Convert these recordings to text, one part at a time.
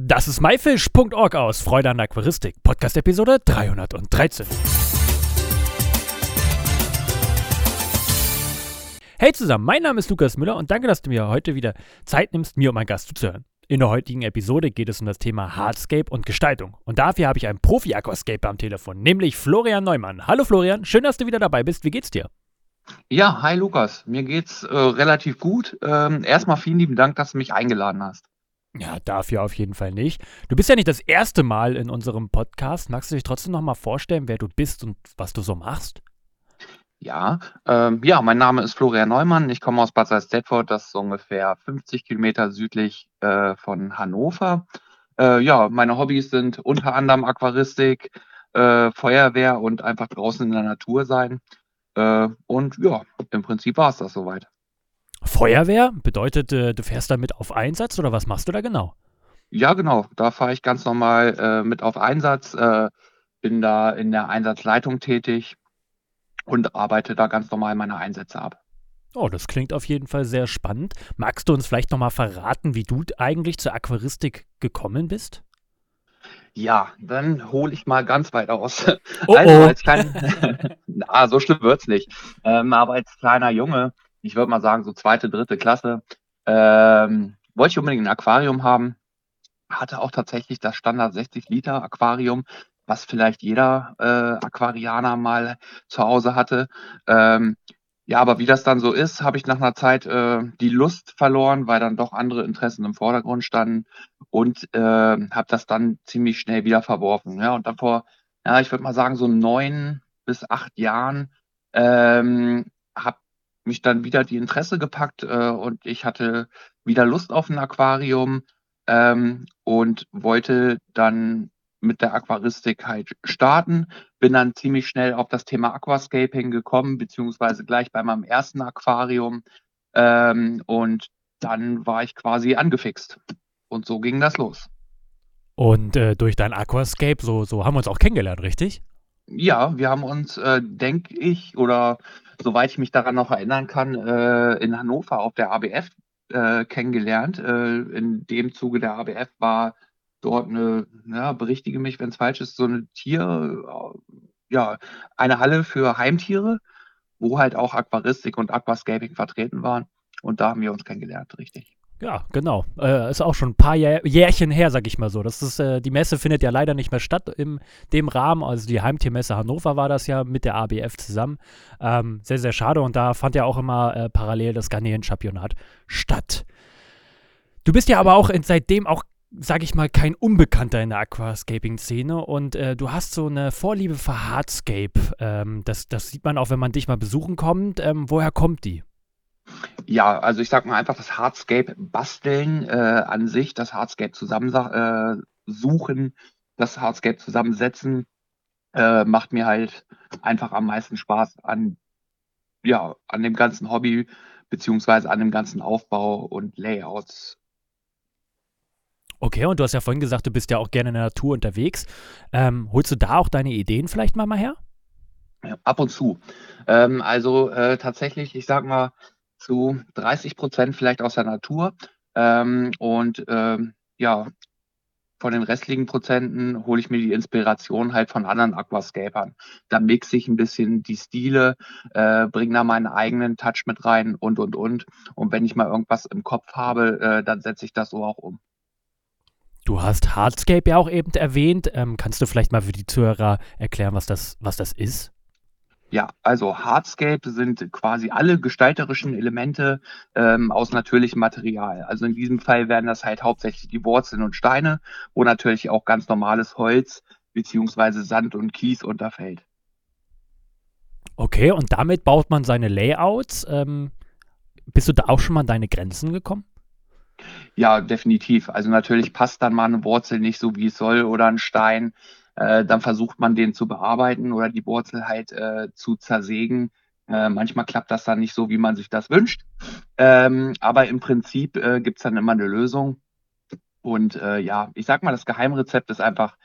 Das ist myfish.org aus Freude an Aquaristik, Podcast-Episode 313. Hey zusammen, mein Name ist Lukas Müller und danke, dass du mir heute wieder Zeit nimmst, mir und meinen Gast zuzuhören. In der heutigen Episode geht es um das Thema Hardscape und Gestaltung. Und dafür habe ich einen Profi-Aquascaper am Telefon, nämlich Florian Neumann. Hallo Florian, schön, dass du wieder dabei bist. Wie geht's dir? Ja, hi Lukas. Mir geht's äh, relativ gut. Ähm, erstmal vielen lieben Dank, dass du mich eingeladen hast. Ja, dafür auf jeden Fall nicht. Du bist ja nicht das erste Mal in unserem Podcast. Magst du dich trotzdem noch mal vorstellen, wer du bist und was du so machst? Ja, ähm, ja, mein Name ist Florian Neumann. Ich komme aus Bad Salzdetford, das ist ungefähr 50 Kilometer südlich äh, von Hannover. Äh, ja, meine Hobbys sind unter anderem Aquaristik, äh, Feuerwehr und einfach draußen in der Natur sein. Äh, und ja, im Prinzip war es das soweit. Feuerwehr bedeutet, äh, du fährst damit auf Einsatz oder was machst du da genau? Ja, genau. Da fahre ich ganz normal äh, mit auf Einsatz, äh, bin da in der Einsatzleitung tätig und arbeite da ganz normal meine Einsätze ab. Oh, das klingt auf jeden Fall sehr spannend. Magst du uns vielleicht nochmal verraten, wie du eigentlich zur Aquaristik gekommen bist? Ja, dann hole ich mal ganz weit aus. Oh, Also oh. als klein, na, so schlimm wird's nicht. Ähm, aber als kleiner Junge, ich würde mal sagen so zweite, dritte Klasse, ähm, wollte ich unbedingt ein Aquarium haben. Hatte auch tatsächlich das Standard 60 Liter Aquarium, was vielleicht jeder äh, Aquarianer mal zu Hause hatte. Ähm, ja, aber wie das dann so ist, habe ich nach einer Zeit äh, die Lust verloren, weil dann doch andere Interessen im Vordergrund standen und äh, habe das dann ziemlich schnell wieder verworfen. Ja, und dann vor, ja, ich würde mal sagen, so neun bis acht Jahren ähm, mich dann wieder die Interesse gepackt äh, und ich hatte wieder Lust auf ein Aquarium ähm, und wollte dann mit der Aquaristik halt starten. Bin dann ziemlich schnell auf das Thema Aquascaping gekommen, beziehungsweise gleich bei meinem ersten Aquarium. Ähm, und dann war ich quasi angefixt. Und so ging das los. Und äh, durch dein Aquascape, so, so haben wir uns auch kennengelernt, richtig? Ja, wir haben uns, äh, denke ich, oder soweit ich mich daran noch erinnern kann, äh, in Hannover auf der ABF äh, kennengelernt. Äh, in dem Zuge der ABF war dort eine, ja, berichtige mich, wenn es falsch ist, so eine Tier, äh, ja, eine Halle für Heimtiere, wo halt auch Aquaristik und Aquascaping vertreten waren. Und da haben wir uns kennengelernt, richtig. Ja, genau. Äh, ist auch schon ein paar Jahr, Jährchen her, sag ich mal so. Das ist, äh, die Messe findet ja leider nicht mehr statt in dem Rahmen. Also die Heimtiermesse Hannover war das ja mit der ABF zusammen. Ähm, sehr, sehr schade. Und da fand ja auch immer äh, parallel das Garnelen-Championat statt. Du bist ja aber auch in, seitdem auch, sag ich mal, kein Unbekannter in der Aquascaping-Szene und äh, du hast so eine Vorliebe für Hardscape. Ähm, das, das sieht man auch, wenn man dich mal besuchen kommt. Ähm, woher kommt die? Ja, also ich sag mal einfach das Hardscape basteln äh, an sich, das Hardscape zusammensuchen, äh, suchen, das Hardscape zusammensetzen, äh, macht mir halt einfach am meisten Spaß an, ja, an dem ganzen Hobby, beziehungsweise an dem ganzen Aufbau und Layouts. Okay, und du hast ja vorhin gesagt, du bist ja auch gerne in der Natur unterwegs. Ähm, holst du da auch deine Ideen vielleicht mal, mal her? Ja, ab und zu. Ähm, also äh, tatsächlich, ich sag mal, zu 30 Prozent vielleicht aus der Natur. Ähm, und ähm, ja, von den restlichen Prozenten hole ich mir die Inspiration halt von anderen Aquascapern. Da mixe ich ein bisschen die Stile, äh, bringe da meinen eigenen Touch mit rein und, und, und. Und wenn ich mal irgendwas im Kopf habe, äh, dann setze ich das so auch um. Du hast Hardscape ja auch eben erwähnt. Ähm, kannst du vielleicht mal für die Zuhörer erklären, was das, was das ist? Ja, also Hardscape sind quasi alle gestalterischen Elemente ähm, aus natürlichem Material. Also in diesem Fall wären das halt hauptsächlich die Wurzeln und Steine, wo natürlich auch ganz normales Holz beziehungsweise Sand und Kies unterfällt. Okay, und damit baut man seine Layouts. Ähm, bist du da auch schon mal an deine Grenzen gekommen? Ja, definitiv. Also natürlich passt dann mal eine Wurzel nicht so, wie es soll oder ein Stein. Äh, dann versucht man den zu bearbeiten oder die Wurzel halt äh, zu zersägen. Äh, manchmal klappt das dann nicht so, wie man sich das wünscht. Ähm, aber im Prinzip äh, gibt's dann immer eine Lösung. Und äh, ja, ich sag mal, das Geheimrezept ist einfach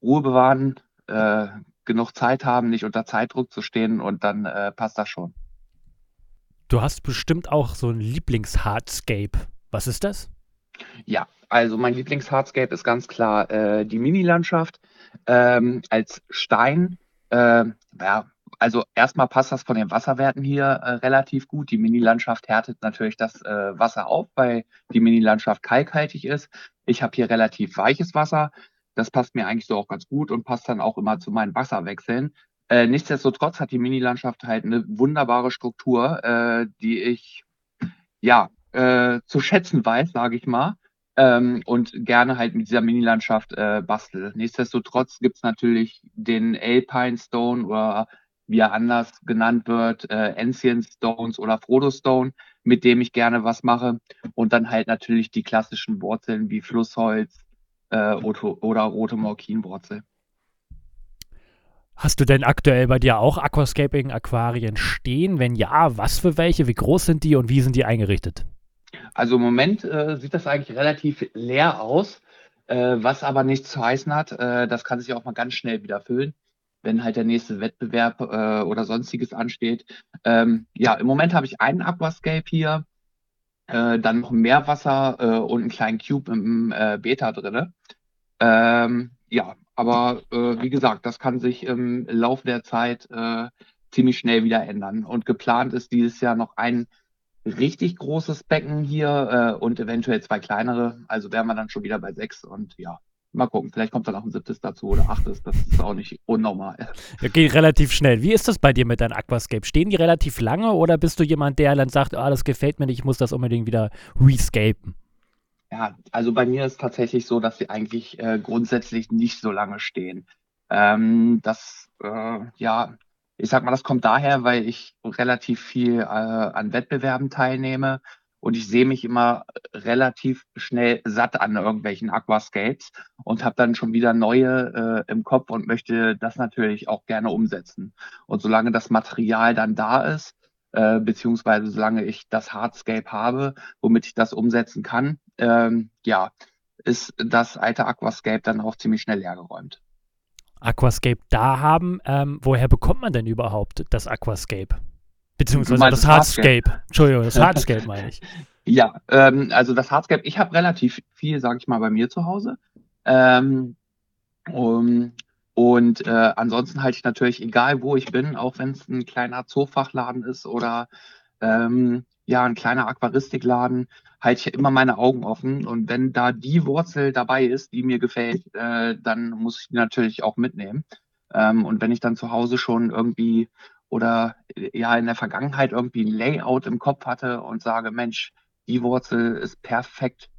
Ruhe bewahren, äh, genug Zeit haben, nicht unter Zeitdruck zu stehen und dann äh, passt das schon. Du hast bestimmt auch so ein Lieblings-Hardscape. Was ist das? Ja, also mein Lieblings-Hardscape ist ganz klar äh, die Mini-Landschaft ähm, als Stein. Äh, ja, also erstmal passt das von den Wasserwerten hier äh, relativ gut. Die Mini-Landschaft härtet natürlich das äh, Wasser auf, weil die Mini-Landschaft kalkhaltig ist. Ich habe hier relativ weiches Wasser. Das passt mir eigentlich so auch ganz gut und passt dann auch immer zu meinen Wasserwechseln. Äh, nichtsdestotrotz hat die Mini-Landschaft halt eine wunderbare Struktur, äh, die ich ja äh, zu schätzen weiß, sage ich mal. Ähm, und gerne halt mit dieser Mini-Landschaft äh, bastel. Nichtsdestotrotz gibt's natürlich den Alpine Stone oder wie er anders genannt wird, äh, Ancient Stones oder Frodo Stone, mit dem ich gerne was mache. Und dann halt natürlich die klassischen Wurzeln wie Flussholz äh, oder rote Morkinwurzel. Hast du denn aktuell bei dir auch Aquascaping-Aquarien stehen? Wenn ja, was für welche? Wie groß sind die und wie sind die eingerichtet? Also im Moment äh, sieht das eigentlich relativ leer aus, äh, was aber nichts zu heißen hat. Äh, das kann sich auch mal ganz schnell wieder füllen, wenn halt der nächste Wettbewerb äh, oder sonstiges ansteht. Ähm, ja, im Moment habe ich einen Aquascape hier, äh, dann noch Meerwasser äh, und einen kleinen Cube im äh, Beta drinne. Ähm, ja, aber äh, wie gesagt, das kann sich im Laufe der Zeit äh, ziemlich schnell wieder ändern. Und geplant ist dieses Jahr noch ein richtig großes Becken hier äh, und eventuell zwei kleinere. Also wären wir dann schon wieder bei sechs und ja, mal gucken. Vielleicht kommt dann noch ein siebtes dazu oder achtes. Das ist auch nicht unnormal. Ja, geht relativ schnell. Wie ist das bei dir mit deinem Aquascape? Stehen die relativ lange oder bist du jemand, der dann sagt, ah, das gefällt mir nicht, ich muss das unbedingt wieder rescapen? Ja, also bei mir ist tatsächlich so, dass sie eigentlich äh, grundsätzlich nicht so lange stehen. Ähm, das, äh, ja, ich sag mal, das kommt daher, weil ich relativ viel äh, an Wettbewerben teilnehme und ich sehe mich immer relativ schnell satt an irgendwelchen Aquascapes und habe dann schon wieder neue äh, im Kopf und möchte das natürlich auch gerne umsetzen. Und solange das Material dann da ist, äh, beziehungsweise solange ich das Hardscape habe, womit ich das umsetzen kann, ähm, ja, ist das alte Aquascape dann auch ziemlich schnell leergeräumt. Aquascape da haben, ähm, woher bekommt man denn überhaupt das Aquascape? Beziehungsweise das Hardscape. Hardscape. Entschuldigung, das Hardscape meine ich. Ja, ähm, also das Hardscape, ich habe relativ viel, sage ich mal, bei mir zu Hause. Ähm, um, und äh, ansonsten halte ich natürlich, egal wo ich bin, auch wenn es ein kleiner Zoofachladen ist oder ähm, ja, ein kleiner Aquaristikladen, halte ich immer meine Augen offen. Und wenn da die Wurzel dabei ist, die mir gefällt, äh, dann muss ich die natürlich auch mitnehmen. Ähm, und wenn ich dann zu Hause schon irgendwie oder ja in der Vergangenheit irgendwie ein Layout im Kopf hatte und sage, Mensch, die Wurzel ist perfekt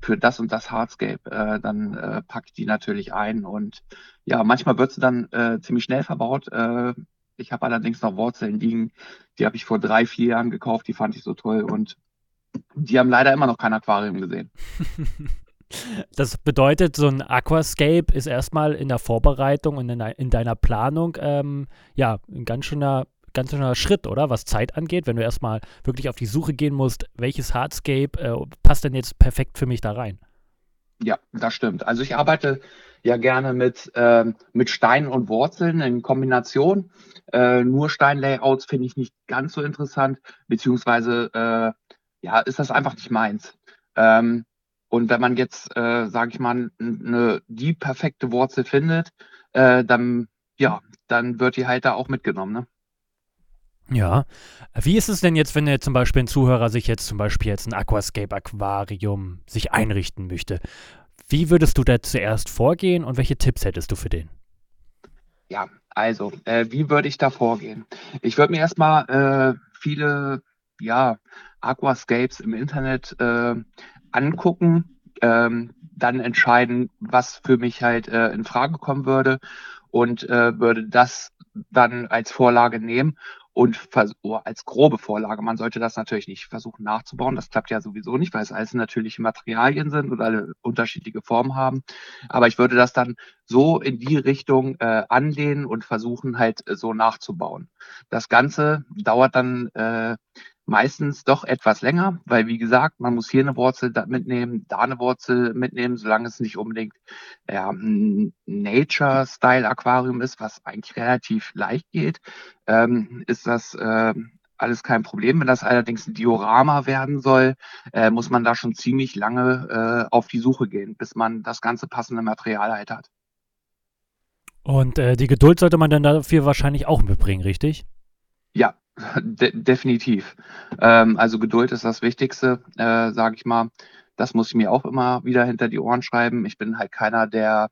für das und das Hardscape, äh, dann äh, packe ich die natürlich ein. Und ja, manchmal wird sie dann äh, ziemlich schnell verbaut. Äh, ich habe allerdings noch Wurzeln liegen, die habe ich vor drei, vier Jahren gekauft, die fand ich so toll und die haben leider immer noch kein Aquarium gesehen. Das bedeutet, so ein Aquascape ist erstmal in der Vorbereitung und in, in deiner Planung ähm, ja ein ganz schöner ganz schöner Schritt, oder? Was Zeit angeht, wenn du erstmal wirklich auf die Suche gehen musst, welches Hardscape äh, passt denn jetzt perfekt für mich da rein? Ja, das stimmt. Also ich arbeite ja gerne mit, äh, mit Steinen und Wurzeln in Kombination. Äh, nur Steinlayouts finde ich nicht ganz so interessant, beziehungsweise äh, ja, ist das einfach nicht meins. Ähm, und wenn man jetzt, äh, sage ich mal, eine, die perfekte Wurzel findet, äh, dann ja, dann wird die halt da auch mitgenommen. Ne? Ja. Wie ist es denn jetzt, wenn zum Beispiel ein Zuhörer sich jetzt zum Beispiel jetzt ein Aquascape-Aquarium sich einrichten möchte? Wie würdest du da zuerst vorgehen und welche Tipps hättest du für den? Ja, also, äh, wie würde ich da vorgehen? Ich würde mir erstmal äh, viele ja, Aquascapes im Internet äh, angucken, ähm, dann entscheiden, was für mich halt äh, in Frage kommen würde und äh, würde das dann als Vorlage nehmen und oh, als grobe Vorlage. Man sollte das natürlich nicht versuchen nachzubauen. Das klappt ja sowieso nicht, weil es alles natürliche Materialien sind und alle unterschiedliche Formen haben. Aber ich würde das dann so in die Richtung äh, anlehnen und versuchen halt äh, so nachzubauen. Das Ganze dauert dann äh, meistens doch etwas länger, weil wie gesagt, man muss hier eine Wurzel mitnehmen, da eine Wurzel mitnehmen, solange es nicht unbedingt ja, ein Nature-Style-Aquarium ist, was eigentlich relativ leicht geht, ähm, ist das äh, alles kein Problem. Wenn das allerdings ein Diorama werden soll, äh, muss man da schon ziemlich lange äh, auf die Suche gehen, bis man das ganze passende Material halt hat. Und äh, die Geduld sollte man dann dafür wahrscheinlich auch mitbringen, richtig? Ja, de definitiv. Ähm, also Geduld ist das Wichtigste, äh, sage ich mal. Das muss ich mir auch immer wieder hinter die Ohren schreiben. Ich bin halt keiner, der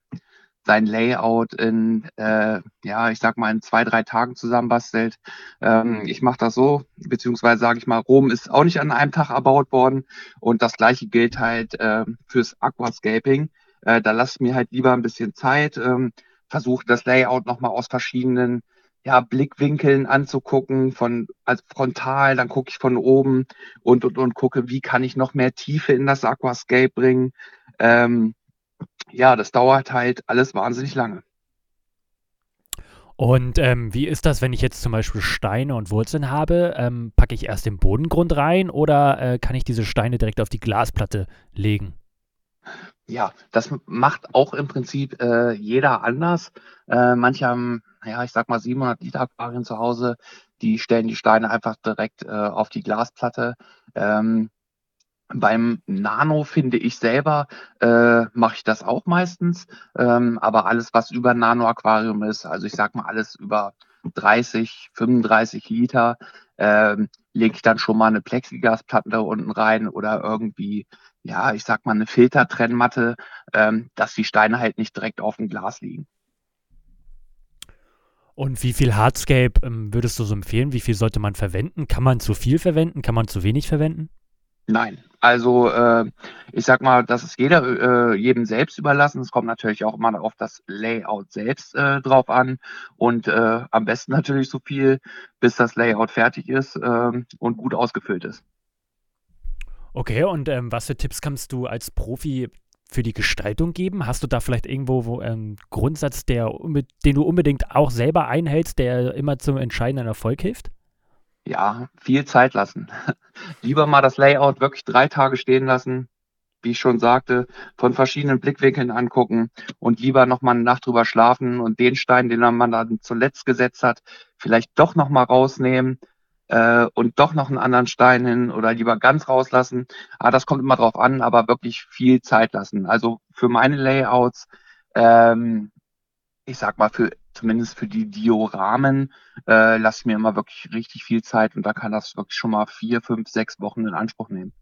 sein Layout in, äh, ja, ich sag mal, in zwei, drei Tagen zusammenbastelt. Ähm, ich mache das so, beziehungsweise sage ich mal, Rom ist auch nicht an einem Tag erbaut worden. Und das gleiche gilt halt äh, fürs Aquascaping. Äh, da lasse ich mir halt lieber ein bisschen Zeit, ähm, versuche das Layout nochmal aus verschiedenen ja, Blickwinkeln anzugucken, von als frontal, dann gucke ich von oben und, und, und gucke, wie kann ich noch mehr Tiefe in das Aquascape bringen. Ähm, ja, das dauert halt alles wahnsinnig lange. Und ähm, wie ist das, wenn ich jetzt zum Beispiel Steine und Wurzeln habe? Ähm, packe ich erst den Bodengrund rein oder äh, kann ich diese Steine direkt auf die Glasplatte legen? Ja, das macht auch im Prinzip äh, jeder anders. Äh, manche haben, ja, ich sag mal 700 Liter Aquarien zu Hause, die stellen die Steine einfach direkt äh, auf die Glasplatte. Ähm, beim Nano finde ich selber, äh, mache ich das auch meistens. Ähm, aber alles, was über Nano-Aquarium ist, also ich sag mal alles über 30, 35 Liter, ähm, lege ich dann schon mal eine Plexiglasplatte da unten rein oder irgendwie, ja, ich sag mal eine Filtertrennmatte, ähm, dass die Steine halt nicht direkt auf dem Glas liegen. Und wie viel Hardscape ähm, würdest du so empfehlen? Wie viel sollte man verwenden? Kann man zu viel verwenden? Kann man zu wenig verwenden? Nein, also äh, ich sag mal, das ist jeder äh, jedem selbst überlassen. Es kommt natürlich auch immer auf das Layout selbst äh, drauf an und äh, am besten natürlich so viel, bis das Layout fertig ist äh, und gut ausgefüllt ist. Okay, und ähm, was für Tipps kannst du als Profi für die Gestaltung geben? Hast du da vielleicht irgendwo wo, einen Grundsatz, der, den du unbedingt auch selber einhältst, der immer zum entscheidenden Erfolg hilft? Ja, viel Zeit lassen. Lieber mal das Layout wirklich drei Tage stehen lassen, wie ich schon sagte, von verschiedenen Blickwinkeln angucken und lieber noch mal eine Nacht drüber schlafen und den Stein, den man dann zuletzt gesetzt hat, vielleicht doch noch mal rausnehmen äh, und doch noch einen anderen Stein hin oder lieber ganz rauslassen. Ah, das kommt immer drauf an, aber wirklich viel Zeit lassen. Also für meine Layouts, ähm, ich sag mal, für zumindest für die Dioramen äh, lasse ich mir immer wirklich richtig viel Zeit und da kann das wirklich schon mal vier, fünf, sechs Wochen in Anspruch nehmen.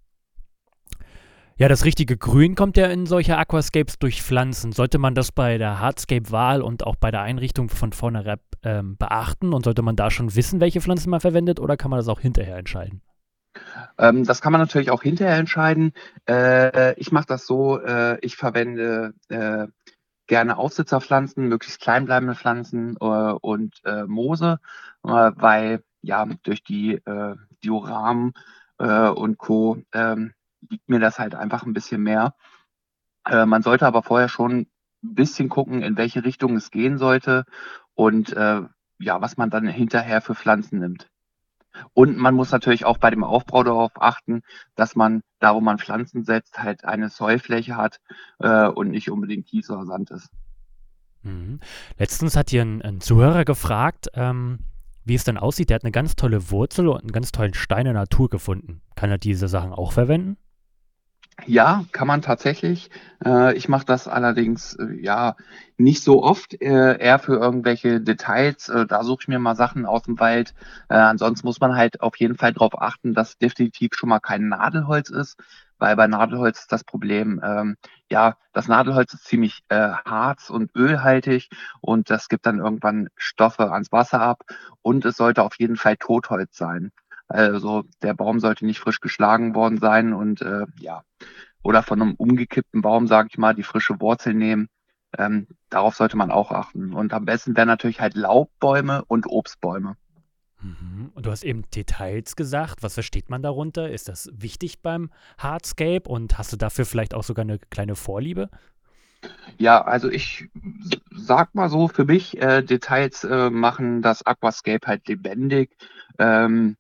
Ja, das richtige Grün kommt ja in solche Aquascapes durch Pflanzen. Sollte man das bei der Hardscape-Wahl und auch bei der Einrichtung von vornherein ähm, beachten und sollte man da schon wissen, welche Pflanzen man verwendet oder kann man das auch hinterher entscheiden? Ähm, das kann man natürlich auch hinterher entscheiden. Äh, ich mache das so, äh, ich verwende äh, gerne Aufsitzerpflanzen, möglichst kleinbleibende Pflanzen äh, und äh, Moose, äh, weil ja durch die Dioramen und Co. Ähm, liegt mir das halt einfach ein bisschen mehr. Äh, man sollte aber vorher schon ein bisschen gucken, in welche Richtung es gehen sollte und äh, ja, was man dann hinterher für Pflanzen nimmt. Und man muss natürlich auch bei dem Aufbau darauf achten, dass man da, wo man Pflanzen setzt, halt eine Säufläche hat äh, und nicht unbedingt Kies oder Sand ist. Mhm. Letztens hat hier ein, ein Zuhörer gefragt, ähm, wie es denn aussieht. Der hat eine ganz tolle Wurzel und einen ganz tollen Stein in der Natur gefunden. Kann er diese Sachen auch verwenden? Ja, kann man tatsächlich. Äh, ich mache das allerdings äh, ja nicht so oft, äh, eher für irgendwelche Details. Äh, da suche ich mir mal Sachen aus dem Wald. Äh, ansonsten muss man halt auf jeden Fall darauf achten, dass definitiv schon mal kein Nadelholz ist, weil bei Nadelholz ist das Problem, ähm, ja, das Nadelholz ist ziemlich äh, harz und ölhaltig und das gibt dann irgendwann Stoffe ans Wasser ab und es sollte auf jeden Fall Totholz sein. Also der Baum sollte nicht frisch geschlagen worden sein und äh, ja, oder von einem umgekippten Baum, sage ich mal, die frische Wurzel nehmen. Ähm, darauf sollte man auch achten. Und am besten wären natürlich halt Laubbäume und Obstbäume. Mhm. Und du hast eben Details gesagt. Was versteht man darunter? Ist das wichtig beim Hardscape und hast du dafür vielleicht auch sogar eine kleine Vorliebe? Ja, also ich sag mal so, für mich äh, Details äh, machen das Aquascape halt lebendig. Ähm,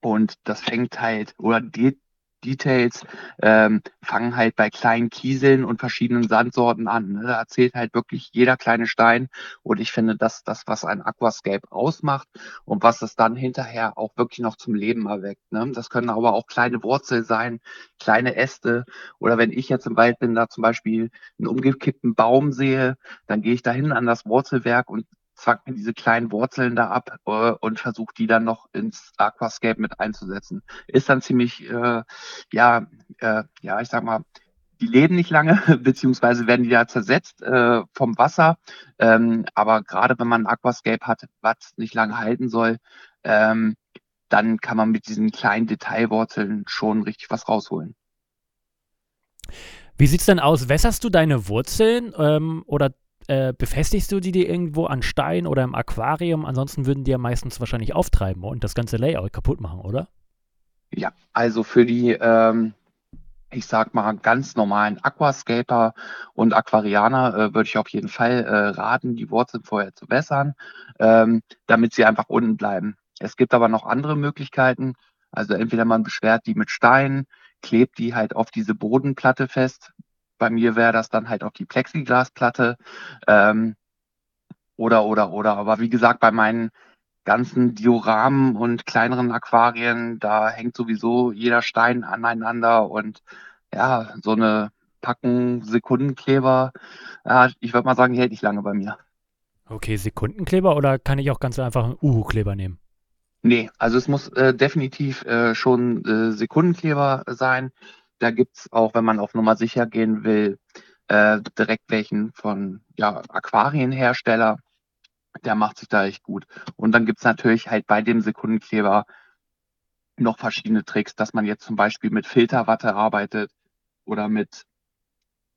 und das fängt halt, oder die Details ähm, fangen halt bei kleinen Kieseln und verschiedenen Sandsorten an. Ne? Da erzählt halt wirklich jeder kleine Stein. Und ich finde, dass das, was ein Aquascape ausmacht und was es dann hinterher auch wirklich noch zum Leben erweckt. Ne? Das können aber auch kleine Wurzeln sein, kleine Äste. Oder wenn ich jetzt im Wald bin, da zum Beispiel einen umgekippten Baum sehe, dann gehe ich dahin an das Wurzelwerk und zackt mir diese kleinen Wurzeln da ab äh, und versucht die dann noch ins Aquascape mit einzusetzen. Ist dann ziemlich, äh, ja, äh, ja, ich sag mal, die leben nicht lange, beziehungsweise werden die ja zersetzt äh, vom Wasser. Ähm, aber gerade wenn man ein Aquascape hat, was nicht lange halten soll, ähm, dann kann man mit diesen kleinen Detailwurzeln schon richtig was rausholen. Wie sieht's denn aus? Wässerst du deine Wurzeln ähm, oder äh, befestigst du die dir irgendwo an Stein oder im Aquarium? Ansonsten würden die ja meistens wahrscheinlich auftreiben und das ganze Layout kaputt machen, oder? Ja, also für die, ähm, ich sag mal, ganz normalen Aquascaper und Aquarianer äh, würde ich auf jeden Fall äh, raten, die Wurzeln vorher zu wässern, ähm, damit sie einfach unten bleiben. Es gibt aber noch andere Möglichkeiten. Also entweder man beschwert die mit Steinen, klebt die halt auf diese Bodenplatte fest, bei mir wäre das dann halt auch die Plexiglasplatte. Ähm, oder, oder, oder. Aber wie gesagt, bei meinen ganzen Dioramen und kleineren Aquarien, da hängt sowieso jeder Stein aneinander und ja, so eine Packung Sekundenkleber, ja, ich würde mal sagen, die hält nicht lange bei mir. Okay, Sekundenkleber oder kann ich auch ganz einfach einen Uhu-Kleber nehmen? Nee, also es muss äh, definitiv äh, schon äh, Sekundenkleber sein. Da gibt's auch, wenn man auf Nummer sicher gehen will, äh, direkt welchen von ja, Aquarienhersteller. Der macht sich da echt gut. Und dann gibt's natürlich halt bei dem Sekundenkleber noch verschiedene Tricks, dass man jetzt zum Beispiel mit Filterwatte arbeitet oder mit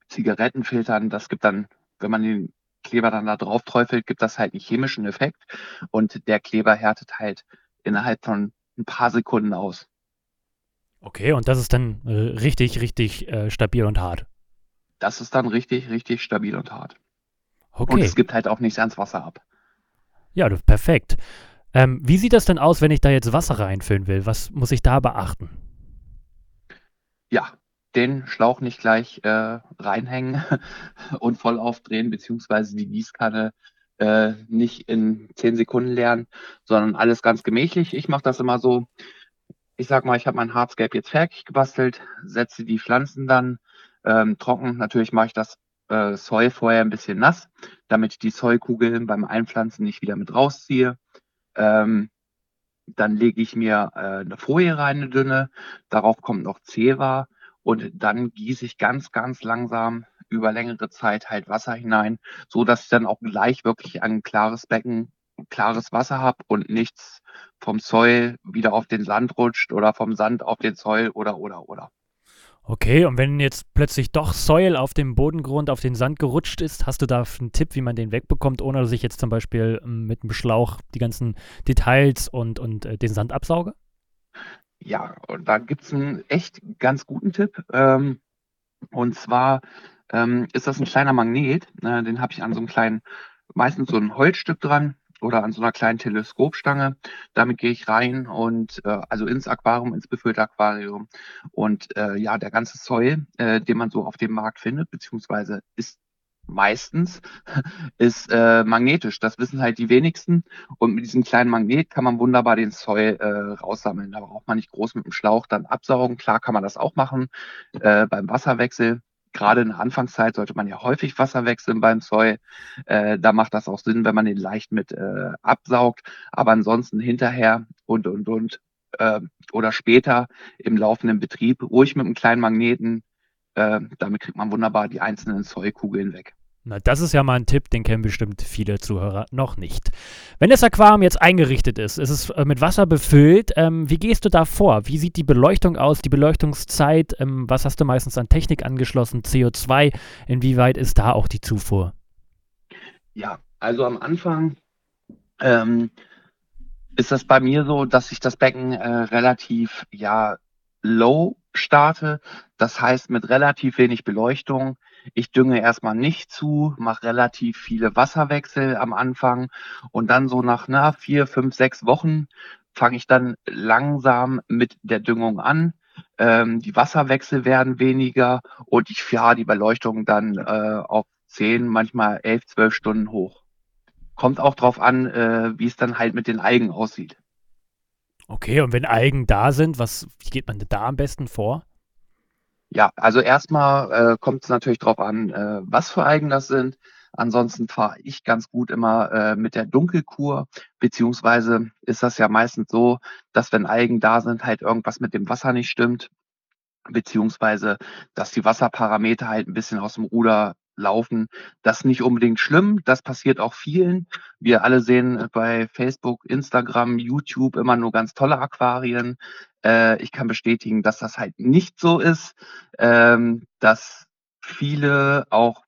Zigarettenfiltern. Das gibt dann, wenn man den Kleber dann da drauf träufelt, gibt das halt einen chemischen Effekt und der Kleber härtet halt innerhalb von ein paar Sekunden aus. Okay, und das ist dann äh, richtig, richtig äh, stabil und hart. Das ist dann richtig, richtig stabil und hart. Okay. Und es gibt halt auch nichts ans Wasser ab. Ja, perfekt. Ähm, wie sieht das denn aus, wenn ich da jetzt Wasser reinfüllen will? Was muss ich da beachten? Ja, den Schlauch nicht gleich äh, reinhängen und voll aufdrehen, beziehungsweise die Gießkanne äh, nicht in 10 Sekunden leeren, sondern alles ganz gemächlich. Ich mache das immer so, ich sag mal, ich habe mein Hardscape jetzt fertig gebastelt, setze die Pflanzen dann ähm, trocken. Natürlich mache ich das äh, Soil vorher ein bisschen nass, damit ich die Soilkugeln beim Einpflanzen nicht wieder mit rausziehe. Ähm, dann lege ich mir äh, eine Folie rein, eine dünne. Darauf kommt noch Zewa und dann gieße ich ganz, ganz langsam über längere Zeit halt Wasser hinein, so dass ich dann auch gleich wirklich ein klares Becken klares Wasser habe und nichts vom Soil wieder auf den Sand rutscht oder vom Sand auf den Soil oder oder oder. Okay, und wenn jetzt plötzlich doch Soil auf dem Bodengrund, auf den Sand gerutscht ist, hast du da einen Tipp, wie man den wegbekommt, ohne dass ich jetzt zum Beispiel ähm, mit einem Schlauch die ganzen Details und, und äh, den Sand absauge? Ja, und da gibt es einen echt ganz guten Tipp. Ähm, und zwar ähm, ist das ein kleiner Magnet. Äh, den habe ich an so einem kleinen, meistens so ein Holzstück dran oder an so einer kleinen Teleskopstange. Damit gehe ich rein und äh, also ins Aquarium, ins befüllte Aquarium. Und äh, ja, der ganze Soil, äh, den man so auf dem Markt findet, beziehungsweise ist meistens, ist äh, magnetisch. Das wissen halt die wenigsten. Und mit diesem kleinen Magnet kann man wunderbar den Soil äh, raussammeln. Da braucht man nicht groß mit dem Schlauch dann absaugen. Klar kann man das auch machen äh, beim Wasserwechsel gerade in der Anfangszeit sollte man ja häufig Wasser wechseln beim Soy. Äh, da macht das auch Sinn, wenn man den leicht mit äh, absaugt. Aber ansonsten hinterher und, und, und äh, oder später im laufenden Betrieb ruhig mit einem kleinen Magneten. Äh, damit kriegt man wunderbar die einzelnen Soy-Kugeln weg. Na, das ist ja mal ein Tipp, den kennen bestimmt viele Zuhörer noch nicht. Wenn das Aquarium jetzt eingerichtet ist, ist es äh, mit Wasser befüllt, ähm, wie gehst du da vor? Wie sieht die Beleuchtung aus, die Beleuchtungszeit? Ähm, was hast du meistens an Technik angeschlossen? CO2? Inwieweit ist da auch die Zufuhr? Ja, also am Anfang ähm, ist das bei mir so, dass ich das Becken äh, relativ ja low starte. Das heißt mit relativ wenig Beleuchtung. Ich dünge erstmal nicht zu, mache relativ viele Wasserwechsel am Anfang und dann so nach na, vier, fünf, sechs Wochen fange ich dann langsam mit der Düngung an. ähm, die Wasserwechsel werden weniger und ich fahre die Beleuchtung dann äh, auf 10, manchmal 11, 12 Stunden hoch. Kommt auch drauf an, äh, wie es dann halt mit den Algen aussieht. Okay, und wenn Algen da sind, was, wie geht man da am besten vor? Ja, also erstmal äh, kommt es natürlich drauf an, äh, was für Algen das sind. Ansonsten fahre ich ganz gut immer äh, mit der Dunkelkur, beziehungsweise ist das ja meistens so, dass wenn Algen da sind, halt irgendwas mit dem Wasser nicht stimmt, beziehungsweise dass die Wasserparameter halt ein bisschen aus dem Ruder laufen. Das nicht unbedingt schlimm, das passiert auch vielen. Wir alle sehen bei Facebook, Instagram, YouTube immer nur ganz tolle Aquarien. Äh, ich kann bestätigen, dass das halt nicht so ist, ähm, dass viele auch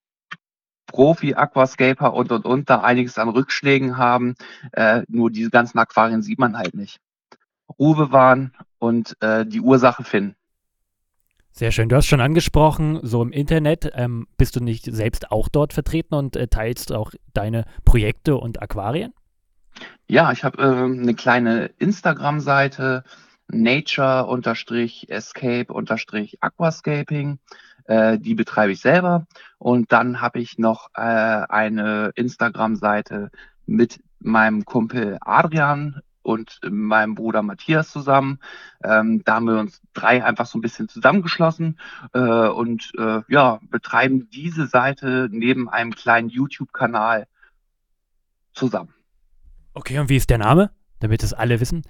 Profi-Aquascaper und, und, und da einiges an Rückschlägen haben. Äh, nur diese ganzen Aquarien sieht man halt nicht. Ruhe bewahren und äh, die Ursache finden. Sehr schön. Du hast schon angesprochen, so im Internet ähm, bist du nicht selbst auch dort vertreten und äh, teilst auch deine Projekte und Aquarien? Ja, ich habe äh, eine kleine Instagram-Seite, nature-escape-aquascaping. Äh, die betreibe ich selber. Und dann habe ich noch äh, eine Instagram-Seite mit meinem Kumpel Adrian und meinem Bruder Matthias zusammen. Ähm, da haben wir uns drei einfach so ein bisschen zusammengeschlossen äh, und äh, ja, betreiben diese Seite neben einem kleinen YouTube-Kanal zusammen. Okay, und wie ist der Name, damit es alle wissen?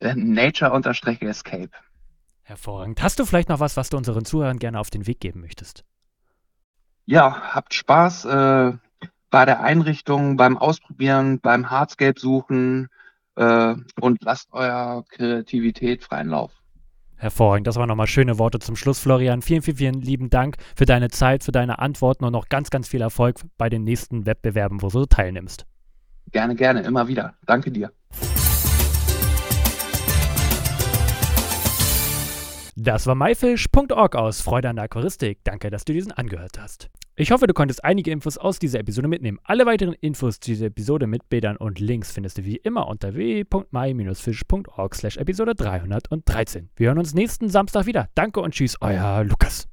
Äh, Nature-Escape. Hervorragend. Hast du vielleicht noch was, was du unseren Zuhörern gerne auf den Weg geben möchtest? Ja, habt Spaß äh, bei der Einrichtung, beim Ausprobieren, beim Hardscape suchen äh, und lasst eurer Kreativität freien Lauf. Hervorragend. Das waren nochmal schöne Worte zum Schluss, Florian. Vielen, vielen, vielen lieben Dank für deine Zeit, für deine Antworten und noch ganz, ganz viel Erfolg bei den nächsten Wettbewerben, wo du teilnimmst. Gerne, gerne, immer wieder. Danke dir. Das war myfish.org aus Freude an der Aquaristik. Danke, dass du diesen angehört hast. Ich hoffe, du konntest einige Infos aus dieser Episode mitnehmen. Alle weiteren Infos zu dieser Episode mit Bildern und Links findest du wie immer unter www.my-fish.org slash Episode 313. Wir hören uns nächsten Samstag wieder. Danke und tschüss, euer Lukas.